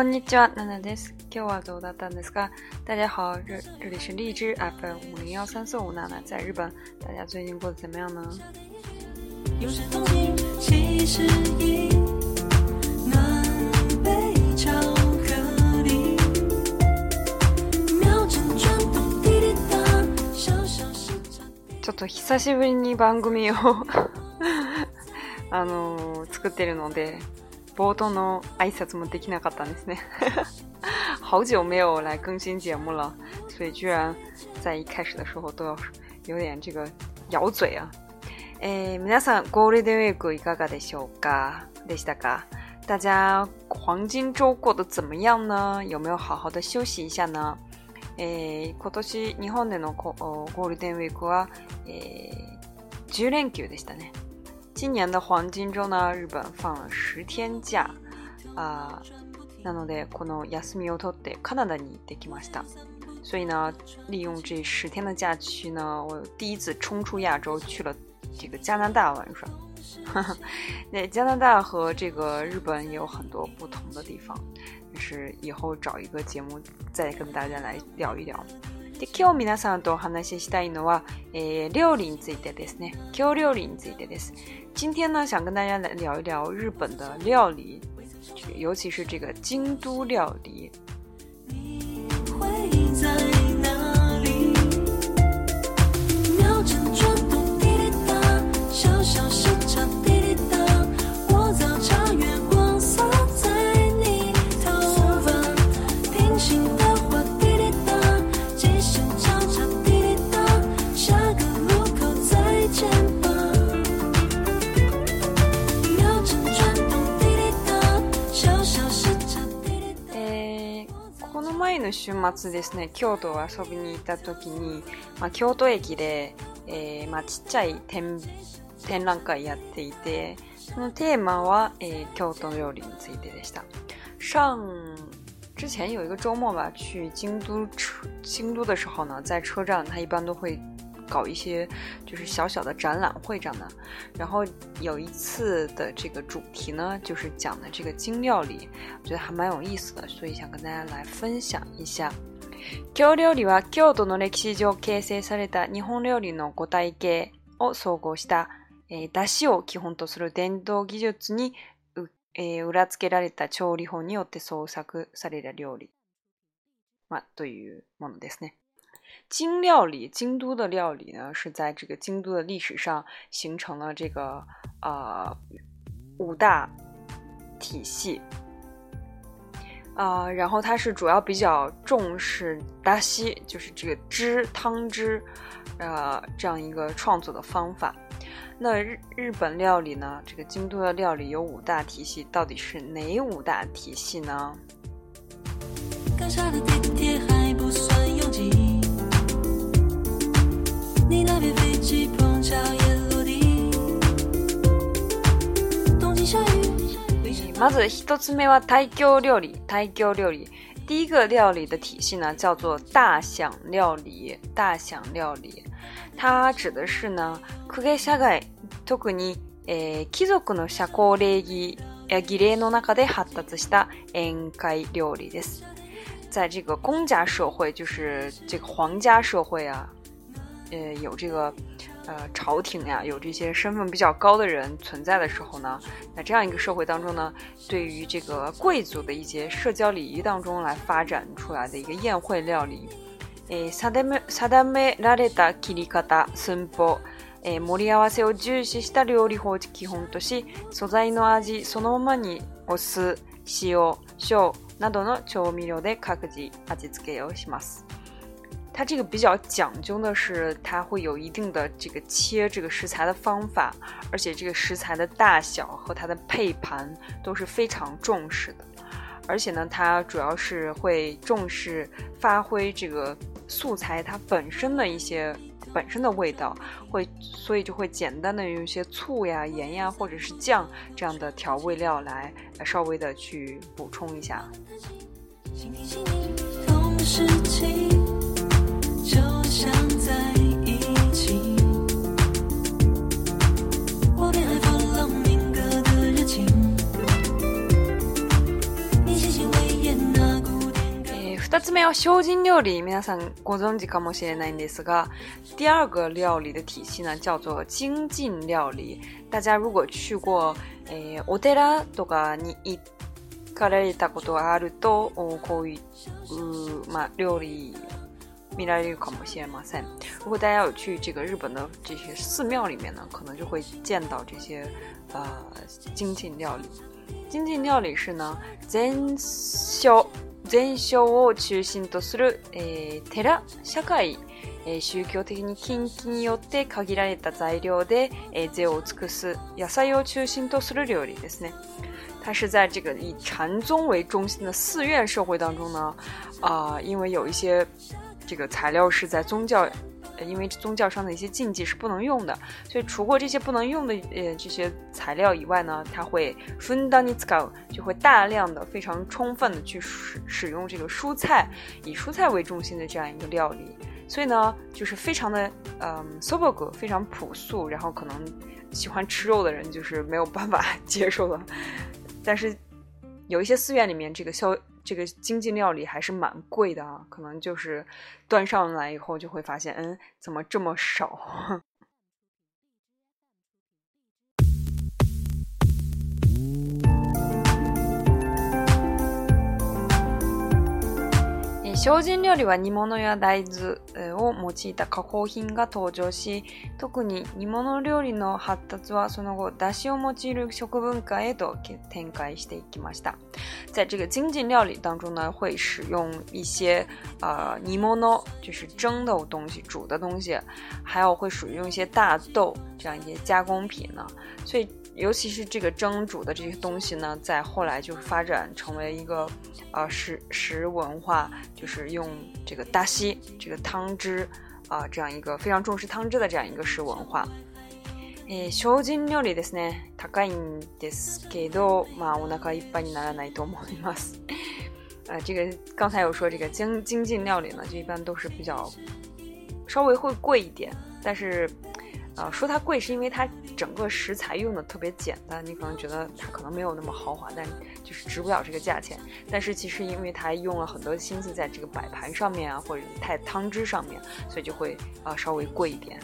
こんにちは、ナナです。今日はどうだったんですか大家好，这这里是荔枝 FM 五零幺三四五娜娜在日本，大家最近过得怎么样呢？有时同行其实已南ちょっと久しぶりに番組を あのー、作ってるので。冒頭の挨拶もできなかったんですね。好久没有来更新节目了，所以居然在一开始的时候都要有点这个咬嘴啊。え皆さんゴールデンウィークいかがでしょうか？でしたか？大家黄金周过得怎么样呢？有没有好好的休息一下呢？え今年日本でのゴールデンウィークは、えー、10連休でしたね。今年的黄金周呢，日本放了十天假啊，なのでこの休みを取ってカナダにできました。所以呢，利用这十天的假期呢，我第一次冲出亚洲去了这个加拿大玩耍。那 加拿大和这个日本也有很多不同的地方，就是以后找一个节目再跟大家来聊一聊。で今日皆さんとお話ししたいのは、え料理についてですね。今日料理についてです。今天呢，想跟大家来聊一聊日本的料理，尤其是这个京都料理。你会在ですね、京都を遊びに行った時に、まあ、京都駅で、えー、まあ、ちっちゃい展展覧会やっていて、そのテーマは、えー、京都料理についてでした。上之前有一个周末吧，去京都京都的时候呢，在车站，他一般都会搞一些就是小小的展览会这样的。然后有一次的这个主题呢，就是讲的这个精料理，我觉得还蛮有意思的，所以想跟大家来分享一下。京料理は京都の歴史上形成された日本料理の五体系を総合した、えー、出汁を基本とする伝統技術に、えー、裏付けられた調理法によって創作された料理、まというものですね。京料理，京都的料理呢，是在这个京都的历史上形成了这个呃五大体系啊，然后它是主要比较重视达西，就是这个汁汤汁啊这样一个创作的方法。那日日本料理呢，这个京都的料理有五大体系，到底是哪五大体系呢？まず一つ目は台京料理，台京料理。第一个料理的体系呢，叫做大享料理。大享料理，它指的是呢，公家社会、特に、えー、貴族の社交礼儀や儀礼の中で発達した宴会料理です。在这个公家社会，就是这个皇家社会啊，呃，有这个，呃，朝廷呀，有这些身份比较高的人存在的时候呢，那这样一个社会当中呢，对于这个贵族的一些社交礼仪当中来发展出来的一个宴会料理，诶，サダメサダメラレタキリカタシン盛り合わせを重視した料理方式基本とし、素材の味そのままにお酢、塩、しょうなどの調味料で各自味付けをします。它这个比较讲究的是，它会有一定的这个切这个食材的方法，而且这个食材的大小和它的配盘都是非常重视的。而且呢，它主要是会重视发挥这个素材它本身的一些本身的味道，会所以就会简单的用一些醋呀、盐呀或者是酱这样的调味料来稍微的去补充一下。は修经料理，面ご存知かもしれな那んです个。第二个料理的体系呢，叫做精进料理。大家如果去过诶，お寺とかに行かれたことがあるとこういうま料理みたいなこうも些もさ。如果大家有去这个日本的这些寺庙里面呢，可能就会见到这些呃精进料理。精进料理是呢，真小。全宗を中心とする、えー、寺、社会、えー、宗教的に禁忌によって限られた材料で、えー、を尽くす野菜を中心とする料理ですね。它是在这个以禅宗为中心的寺院社会当中呢，啊、呃，因为有一些这个材料是在宗教因为宗教上的一些禁忌是不能用的，所以除过这些不能用的呃这些材料以外呢，他会 f u n d a n t s k a 就会大量的、非常充分的去使使用这个蔬菜，以蔬菜为中心的这样一个料理。所以呢，就是非常的嗯 s o b o g 非常朴素，然后可能喜欢吃肉的人就是没有办法 接受了。但是有一些寺院里面这个消这个经济料理还是蛮贵的啊，可能就是端上来以后就会发现，嗯，怎么这么少？精進料理は煮物や大豆を用いた加工品が登場し、特に煮物料理の発達はその後、出汁を用いる食文化へと展開していきました。在这个精進料理当中呢，会使用一些呃、煮物，就是蒸的东西、煮的东西，还有会使用一些大豆这样一些加工品呢。所以尤其是这个蒸煮的这些东西呢，在后来就发展成为一个，呃，食食文化，就是用这个大西这个汤汁啊，这样一个非常重视汤汁的这样一个食文化。诶，精进料理的是呢，他干的是给到万物那个一般的那那一多吗？呃，这个刚才有说这个精精进料理呢，就一般都是比较稍微会贵一点，但是。啊，说它贵是因为它整个食材用的特别简单，你可能觉得它可能没有那么豪华，但就是值不了这个价钱。但是其实因为它用了很多心思在这个摆盘上面啊，或者太汤汁上面，所以就会啊稍微贵一点。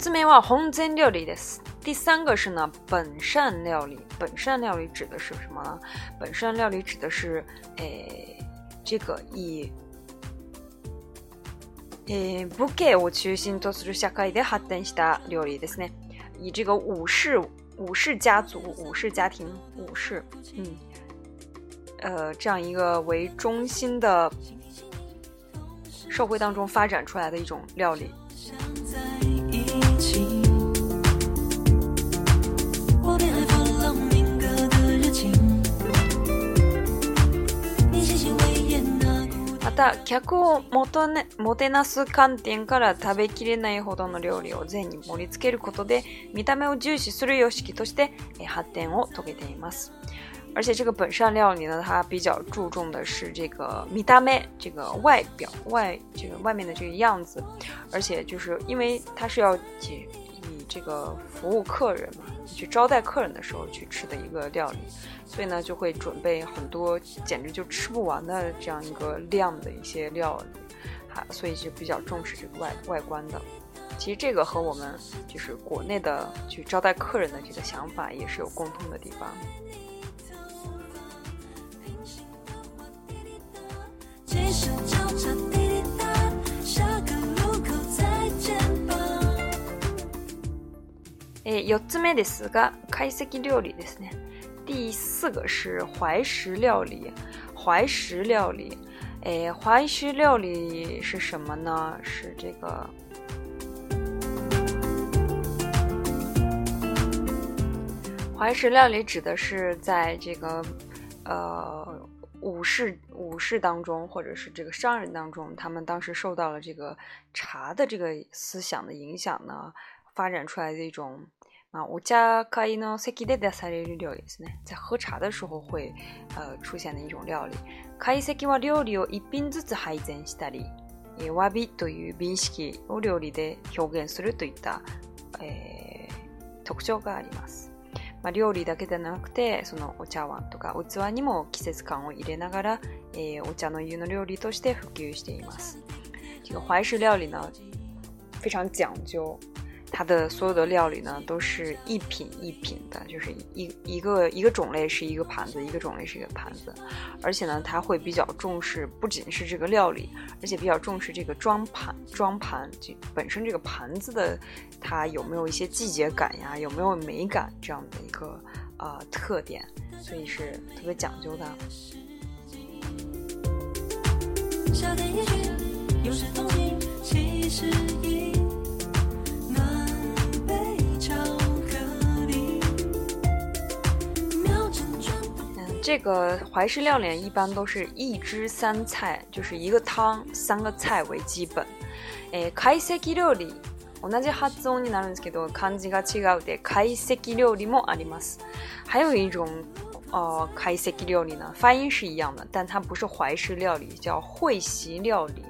つ目は红参料理す。第三个是呢本善料理。本善料理指的是什么？本善料理指的是，诶，这个以诶武家为中心とする社会で発展した料理ですね。以这个武士、武士家族、武士家庭、武士，嗯，呃，这样一个为中心的社会当中发展出来的一种料理。た、客をもと、ね、もてなす観点から食べきれないほどの料理を全に盛り付けることで、見た目を重視する様式として発展を遂げています。而且这个本善料理呢，它比较注重的是这个米大妹这个外表外这个外面的这个样子，而且就是因为它是要以以这个服务客人嘛，去招待客人的时候去吃的一个料理，所以呢，就会准备很多，简直就吃不完的这样一个量的一些料理，所以就比较重视这个外外观的。其实这个和我们就是国内的去招待客人的这个想法也是有共通的地方。诶，四つ目ですが、開席料理ですね。第四个是怀石料理，怀石料理，哎，怀石料理是什么呢？是这个怀石料理指的是在这个，呃，武士武士当中，或者是这个商人当中，他们当时受到了这个茶的这个思想的影响呢，发展出来的一种。啊，お茶会の席で出される料理ですね。在喝茶的时候会呃出现的一种料理。会席は料理を一品ずつ配膳したり、えー、和美という美意識を料理で表現するといった、えー、特徴があります。まあ、料理だけでなくて、そのお茶碗とか器にも季節感を入れながら、えー、お茶の湯の料理として普及しています。这个怀石料理呢，非常讲究。它的所有的料理呢，都是一品一品的，就是一一个一个种类是一个盘子，一个种类是一个盘子，而且呢，它会比较重视，不仅是这个料理，而且比较重视这个装盘装盘，这本身这个盘子的，它有没有一些季节感呀，有没有美感这样的一个呃特点，所以是特别讲究的。这个淮式料理一般都是一汁三菜，就是一个汤三个菜为基本。诶，会席料理，同じ発音になるんですけど、漢字が違うで、会席料理もあります。はい、イオン、会席料理な、ファイン是一样的，但它不是淮式料理，叫会席料理。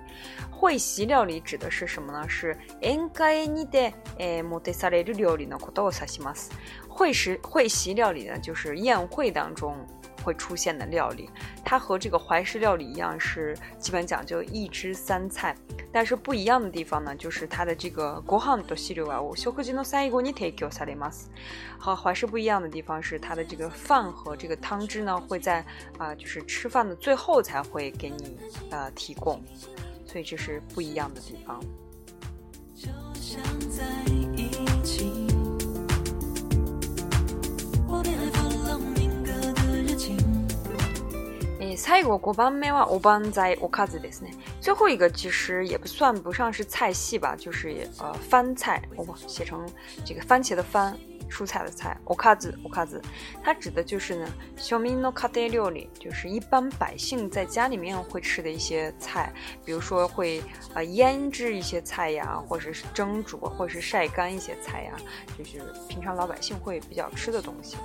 会席料理指的是什么呢？是宴会你的诶、モテされる料理のことを指します。会是会席料理呢，就是宴会当中。会出现的料理，它和这个怀石料理一样，是基本讲究一汁三菜。但是不一样的地方呢，就是它的这个国汉多细流啊，我修课金诺三一国你太叫和怀石不一样的地方是，它的这个饭和这个汤汁呢，会在啊，就是吃饭的最后才会给你啊提供，所以这是不一样的地方。最后一个，目は没哇，国办在お卡ずですね。最后一个其实也不算不上是菜系吧，就是呃，番菜，哦不，写成这个番茄的番，蔬菜的菜，お卡ずお卡ず，它指的就是呢，小民的卡德料理，就是一般百姓在家里面会吃的一些菜，比如说会呃腌制一些菜呀，或者是蒸煮，或者是晒干一些菜呀，就是平常老百姓会比较吃的东西。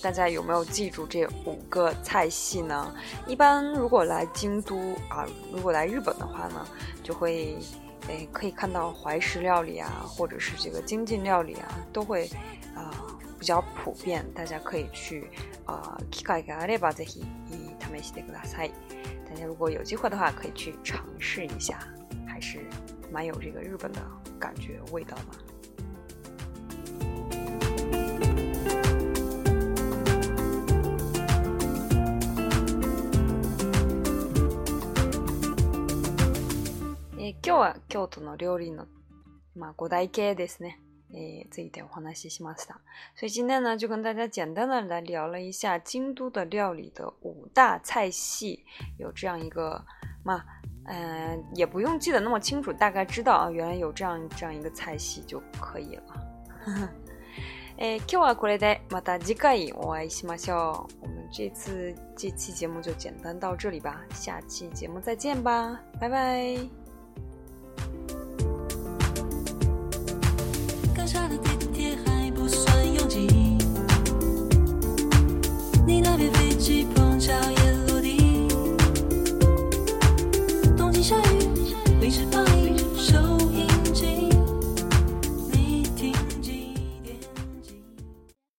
大家有没有记住这五个菜系呢？一般如果来京都啊，如果来日本的话呢，就会诶可以看到怀石料理啊，或者是这个京晋料理啊，都会啊比较普遍。大家可以去啊，大家如果有机会的话，可以去尝试一下，还是蛮有这个日本的感觉味道嘛。今日は京都の料理のまあ五大系ですね。についてお話ししました。所以今天呢，就跟大家简单的来聊了一下京都的料理的五大菜系，有这样一个嘛，嗯，也不用记得那么清楚，大概知道啊，原来有这样这样一个菜系就可以了。え、今日はこれでまた次回お会いしましょう。我们这次这期节目就简单到这里吧，下期节目再见吧，拜拜。